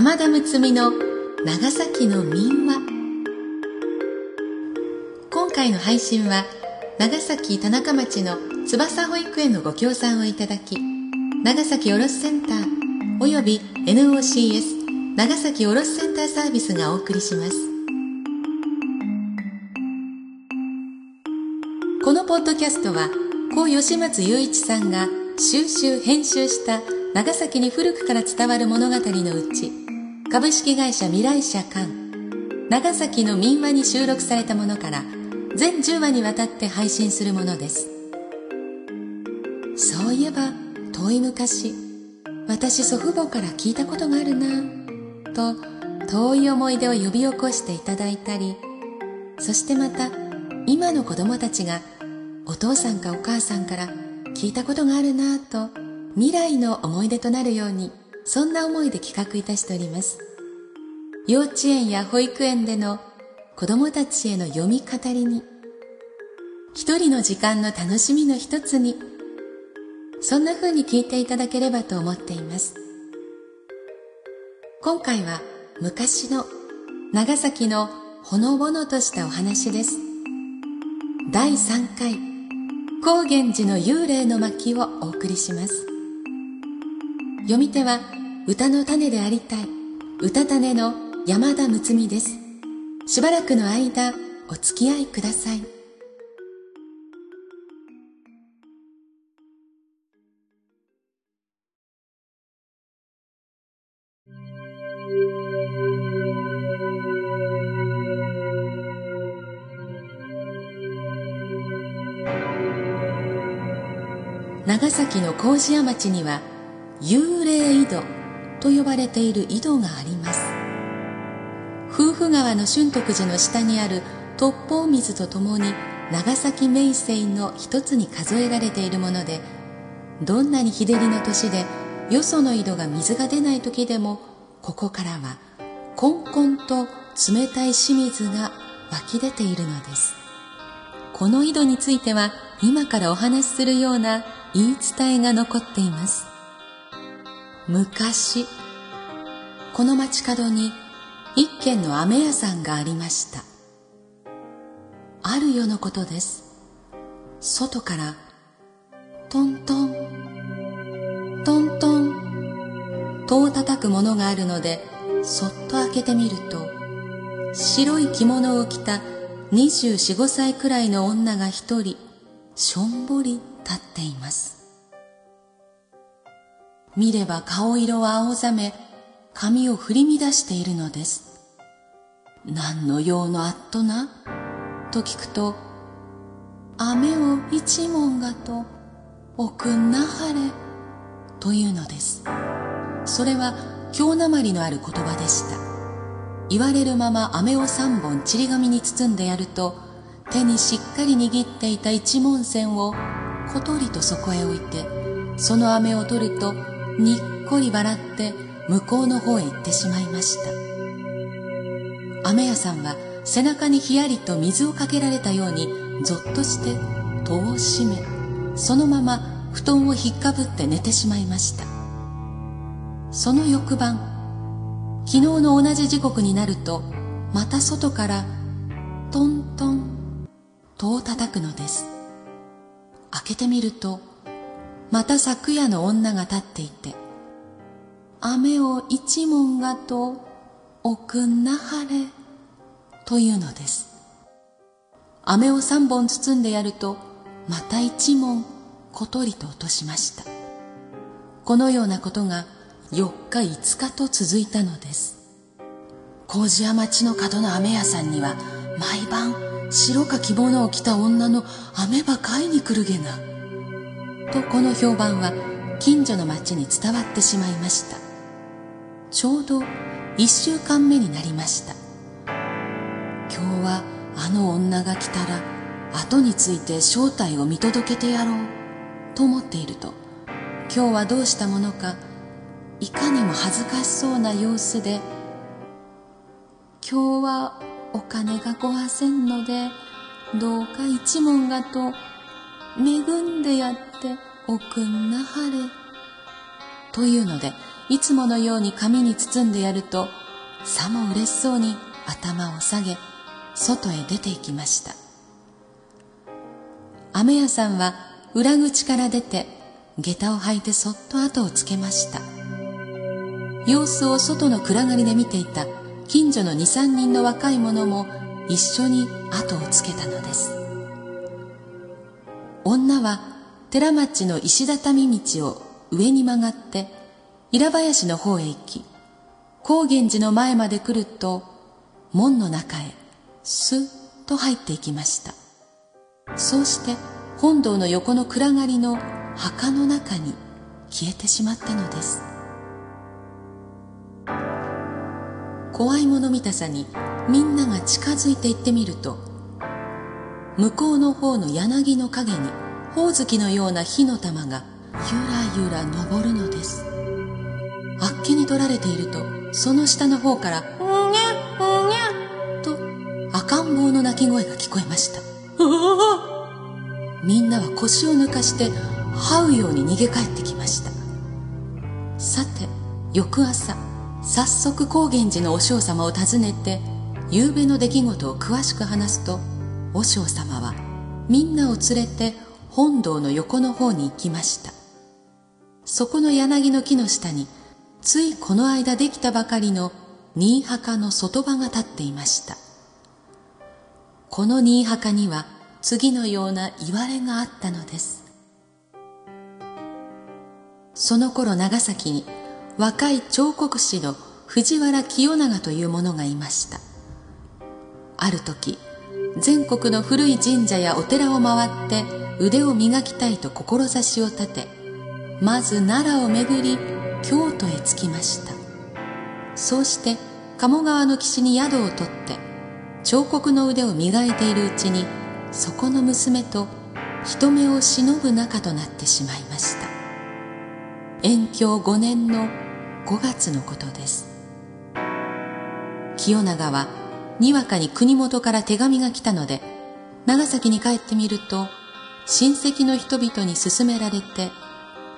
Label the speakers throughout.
Speaker 1: 山田睦美の長崎の民話。今回の配信は長崎田中町の翼保育園のご協賛をいただき長崎卸センターおよび NOCS 長崎卸センターサービスがお送りします。このポッドキャストは故吉松雄一さんが収集編集した長崎に古くから伝わる物語のうち株式会社未来社館。長崎の民話に収録されたものから全10話にわたって配信するものです。そういえば遠い昔私祖父母から聞いたことがあるなと遠い思い出を呼び起こしていただいたりそしてまた今の子供たちがお父さんかお母さんから聞いたことがあるなと未来の思い出となるようにそんな思いで企画いたしております。幼稚園や保育園での子供たちへの読み語りに一人の時間の楽しみの一つにそんな風に聞いていただければと思っています。今回は昔の長崎のほのぼのとしたお話です。第3回高原寺の幽霊の巻をお送りします。読み手は歌の種でありたい歌種の山田睦美です。しばらくの間お付き合いください。長崎の麹屋町には幽霊井戸と呼ばれている井戸があります。夫婦川の春徳寺の下にある突法水とともに長崎名水の一つに数えられているものでどんなに日照りの年でよその井戸が水が出ない時でもここからはこんこんと冷たい清水が湧き出ているのです。この井戸については今からお話しするような言い伝えが残っています。昔この街角に一軒の飴屋さんがありました。ある夜のことです。外からトントントントン戸を叩くものがあるのでそっと開けてみると白い着物を着た24、5歳くらいの女が一人しょんぼり立っています。見れば顔色は青ざめ、髪を振り乱しているのです。何の用のあっとな？と聞くと、雨を一文がと、おくんなはれ、というのです。それは京なまりのある言葉でした。言われるまま飴を三本ちり紙に包んでやると、手にしっかり握っていた一文線をことりとそこへ置いて、その飴を取るとにっこり笑って向こうの方へ行ってしまいました。雨屋さんは背中にひやりと水をかけられたようにぞっとして戸を閉めそのまま布団をひっかぶって寝てしまいました。その翌晩昨日の同じ時刻になるとまた外からトントン戸を叩くのです。開けてみるとまた昨夜の女が立っていて、雨を一文がと、おくんなはれ、というのです。飴を三本包んでやると、また一文、ことりと落としました。このようなことが4日5日と続いたのです。麹屋町の角の飴屋さんには、毎晩、白か着物を着た女の飴ば買いに来るげな。とこの評判は近所の町に伝わってしまいましたちょうど一週間目になりました。今日はあの女が来たら後について正体を見届けてやろうと思っていると。今日はどうしたものかいかにも恥ずかしそうな様子で。今日はお金がごはせんのでどうか一文がと恵んでやっておくんなはれ。というので、いつものように紙に包んでやると、さも嬉しそうに頭を下げ、外へ出て行きました。雨屋さんは裏口から出て、下駄を履いてそっと後をつけました。様子を外の暗がりで見ていた近所の二三人の若い者も一緒に後をつけたのです。女は寺町の石畳道を上に曲がって平林の方へ行き、高原寺の前まで来ると門の中へスッと入っていきました。そうして本堂の横の暗がりの墓の中に消えてしまったのです。怖いもの見たさにみんなが近づいていってみると向こうの方の柳の陰にほおずきのような火の玉がゆらゆら登るのですあっけに取られているとその下の方から「うにゃうにゃ」と赤ん坊の鳴き声が聞こえました。みんなは腰を抜かして這うように逃げ帰ってきました。さて翌朝早速高原寺の和尚様を訪ねて夕べの出来事を詳しく話すと和尚様はみんなを連れて本堂の横の方に行きました。そこの柳の木の下についこの間できたばかりの新墓の外場が立っていました。この新墓には次のような言われがあったのです。その頃長崎に若い彫刻師の藤原清長という者がいました。ある時全国の古い神社やお寺を回って腕を磨きたいと志を立てまず奈良を巡り京都へ着きました。そうして鴨川の岸に宿を取って彫刻の腕を磨いているうちにそこの娘と人目を忍ぶ仲となってしまいました。延享5年の5月のことです。清長はにわかに国元から手紙が来たので長崎に帰ってみると親戚の人々に勧められて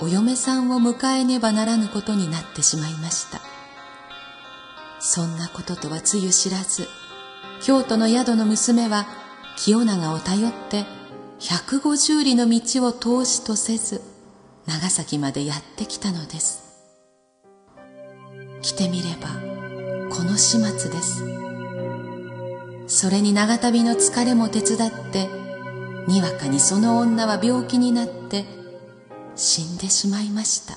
Speaker 1: お嫁さんを迎えねばならぬことになってしまいました。そんなこととはつゆ知らず京都の宿の娘は清長を頼って150里の道を通しとせず長崎までやってきたのです。来てみればこの始末です。それに長旅の疲れも手伝ってにわかにその女は病気になって死んでしまいました。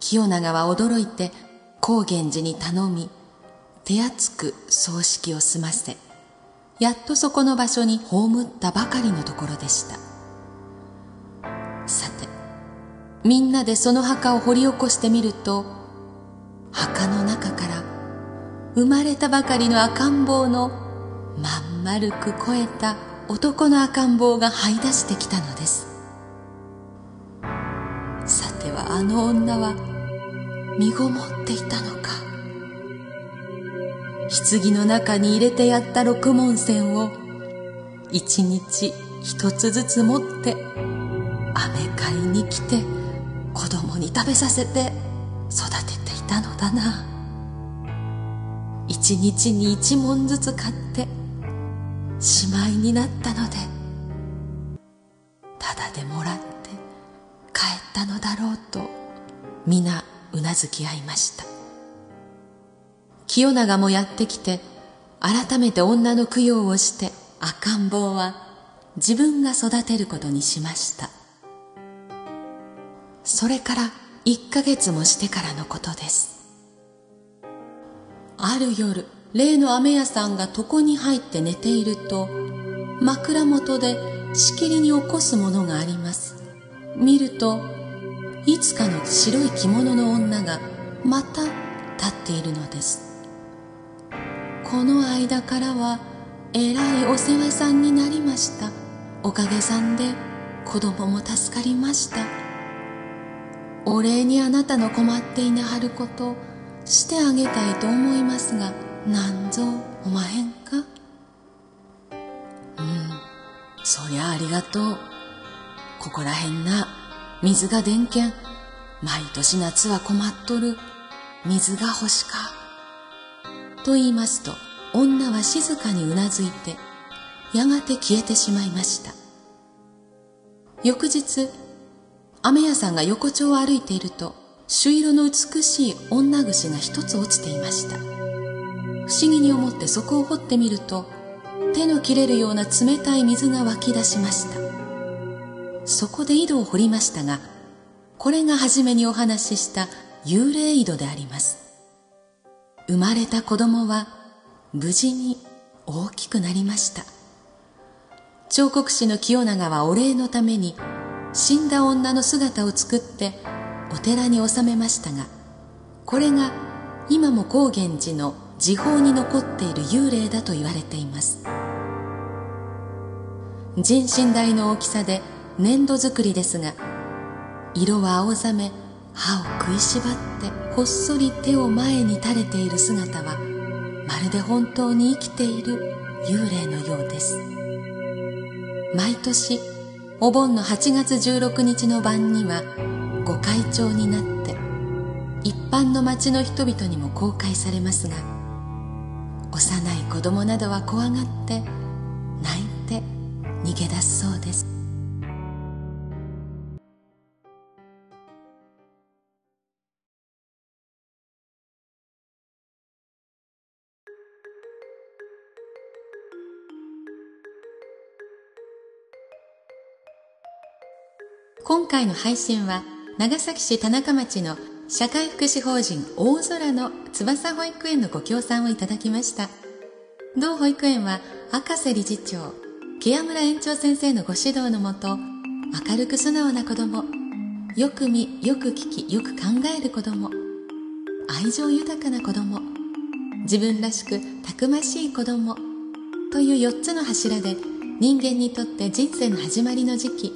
Speaker 1: 清長は驚いて高原寺に頼み手厚く葬式を済ませやっとそこの場所に葬ったばかりのところでした。さてみんなでその墓を掘り起こしてみると墓の中から生まれたばかりの赤ん坊のまん丸く肥えた男の赤ん坊が這い出してきたのです。さてはあの女は身ごもっていたのか。棺の中に入れてやった六文銭を一日一つずつ持って飴買いに来て子供に食べさせて育てていたのだな。一日に一文ずつ買ってしまいになったのでただでもらって帰ったのだろうと皆うなずき合いました。清長もやってきて改めて女の供養をして赤ん坊は自分が育てることにしました。それから1ヶ月もしてからのことです。ある夜例の雨屋さんが床に入って寝ていると枕元でしきりに起こすものがあります。見るといつかの白い着物の女がまた立っているのです。この間からはえらいお世話さんになりました。おかげさんで子供も助かりました。お礼にあなたの困っていなはることしてあげたいと思いますがなんぞおまへんか？うん。そりゃありがとう。ここらへんな水が電源毎年夏は困っとる。水が欲しか。と言いますと女は静かにうなずいてやがて消えてしまいました。翌日雨屋さんが横丁を歩いていると朱色の美しい女串が一つ落ちていました。不思議に思ってそこを掘ってみると手の切れるような冷たい水が湧き出しました。そこで井戸を掘りましたがこれが初めにお話しした幽霊井戸であります。生まれた子供は無事に大きくなりました。彫刻師の清永はお礼のために死んだ女の姿を作ってお寺に納めましたがこれが今も高原寺の時報に残っている幽霊だと言われています。人身大の大きさで粘土作りですが色は青ざめ歯を食いしばってほっそり手を前に垂れている姿はまるで本当に生きている幽霊のようです。毎年お盆の8月16日の晩にはご開帳になって一般の町の人々にも公開されますが幼い子供などは怖がって泣いて逃げ出すそうです。今回の配信は長崎市田中町の社会福祉法人大空の翼保育園のご協賛をいただきました。同保育園は赤瀬理事長木屋村園長先生のご指導のもと明るく素直な子供よく見よく聞きよく考える子供愛情豊かな子供自分らしくたくましい子供という4つの柱で人間にとって人生の始まりの時期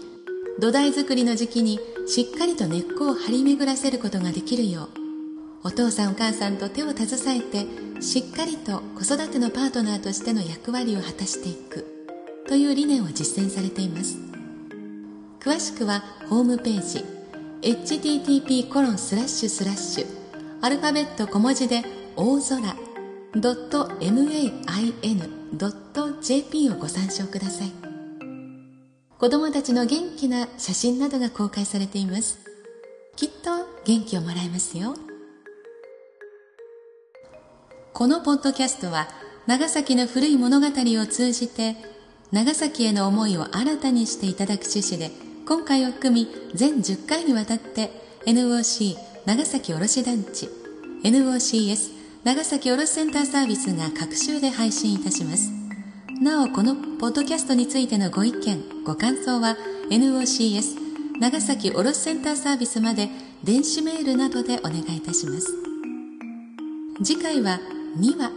Speaker 1: 土台作りの時期にしっかりと根っこを張り巡らせることができるようお父さんお母さんと手を携えてしっかりと子育てのパートナーとしての役割を果たしていくという理念を実践されています。詳しくはホームページ http コロンスラッシュスラッシュアルファベット小文字で大空 .main.jp をご参照ください。子供たちの元気な写真などが公開されています。きっと元気をもらえますよ。このポッドキャストは長崎の古い物語を通じて長崎への思いを新たにしていただく趣旨で今回を含み全10回にわたって NOC 長崎卸団地 NOCS 長崎卸センターサービスが各週で配信いたします。なおこのポッドキャストについてのご意見ご感想は NOCS 長崎卸センターサービスまで電子メールなどでお願いいたします。次回は2話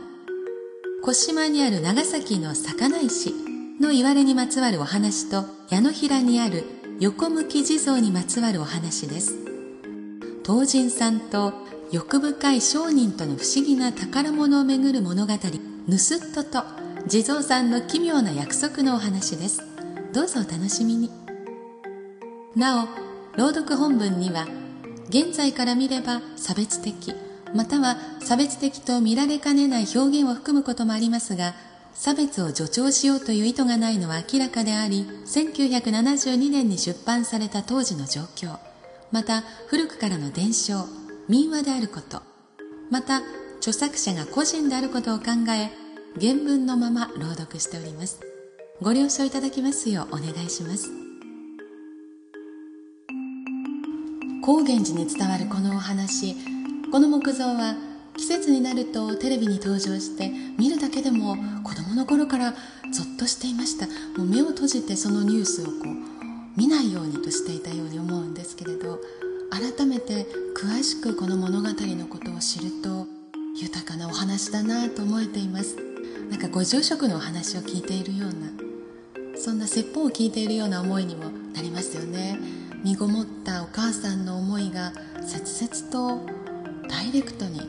Speaker 1: 小島にある長崎の魚石の言われにまつわるお話と矢野平にある横向き地蔵にまつわるお話です。東神さんと欲深い商人との不思議な宝物をめぐる物語「盗っ人」と地蔵さんの奇妙な約束のお話です。どうぞお楽しみに。なお朗読本文には現在から見れば差別的または差別的と見られかねない表現を含むこともありますが差別を助長しようという意図がないのは明らかであり1972年に出版された当時の状況また古くからの伝承民話であることまた著作者が個人であることを考え原文のまま朗読しております。ご了承いただきますようお願いします。高原寺に伝わるこのお話。この木造は季節になるとテレビに登場して見るだけでも子供の頃からゾッとしていました。もう目を閉じてそのニュースをこう見ないようにとしていたように思うんですけれど改めて詳しくこの物語のことを知ると豊かなお話だなと思えています。なんかご住職のお話を聞いているようなそんな説法を聞いているような思いにもなりますよね。身ごもったお母さんの思いが切々とダイレクトに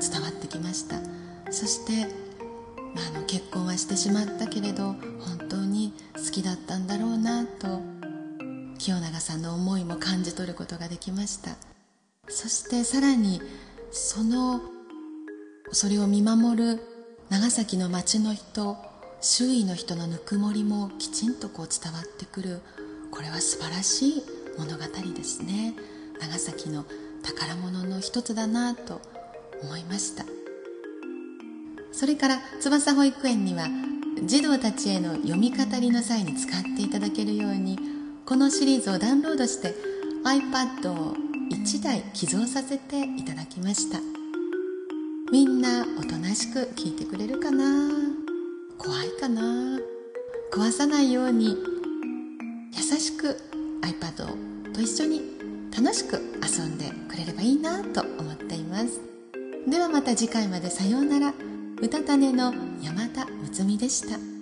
Speaker 1: 伝わってきました。そして、あ、の結婚はしてしまったけれど本当に好きだったんだろうなと清永さんの思いも感じ取ることができました。そしてさらにそのそれを見守る長崎の町の人周囲の人のぬくもりもきちんとこう伝わってくる。これは素晴らしい物語ですね。長崎の宝物の一つだなと思いました。それから翼保育園には児童たちへの読み語りの際に使っていただけるようにこのシリーズをダウンロードして iPad を1台寄贈させていただきました。みんなおとなしく聞いてくれるかな？怖いかな？壊さないように優しく iPad と一緒に楽しく遊んでくれればいいなと思っています。ではまた次回までさようなら。歌種の山田睦美でした。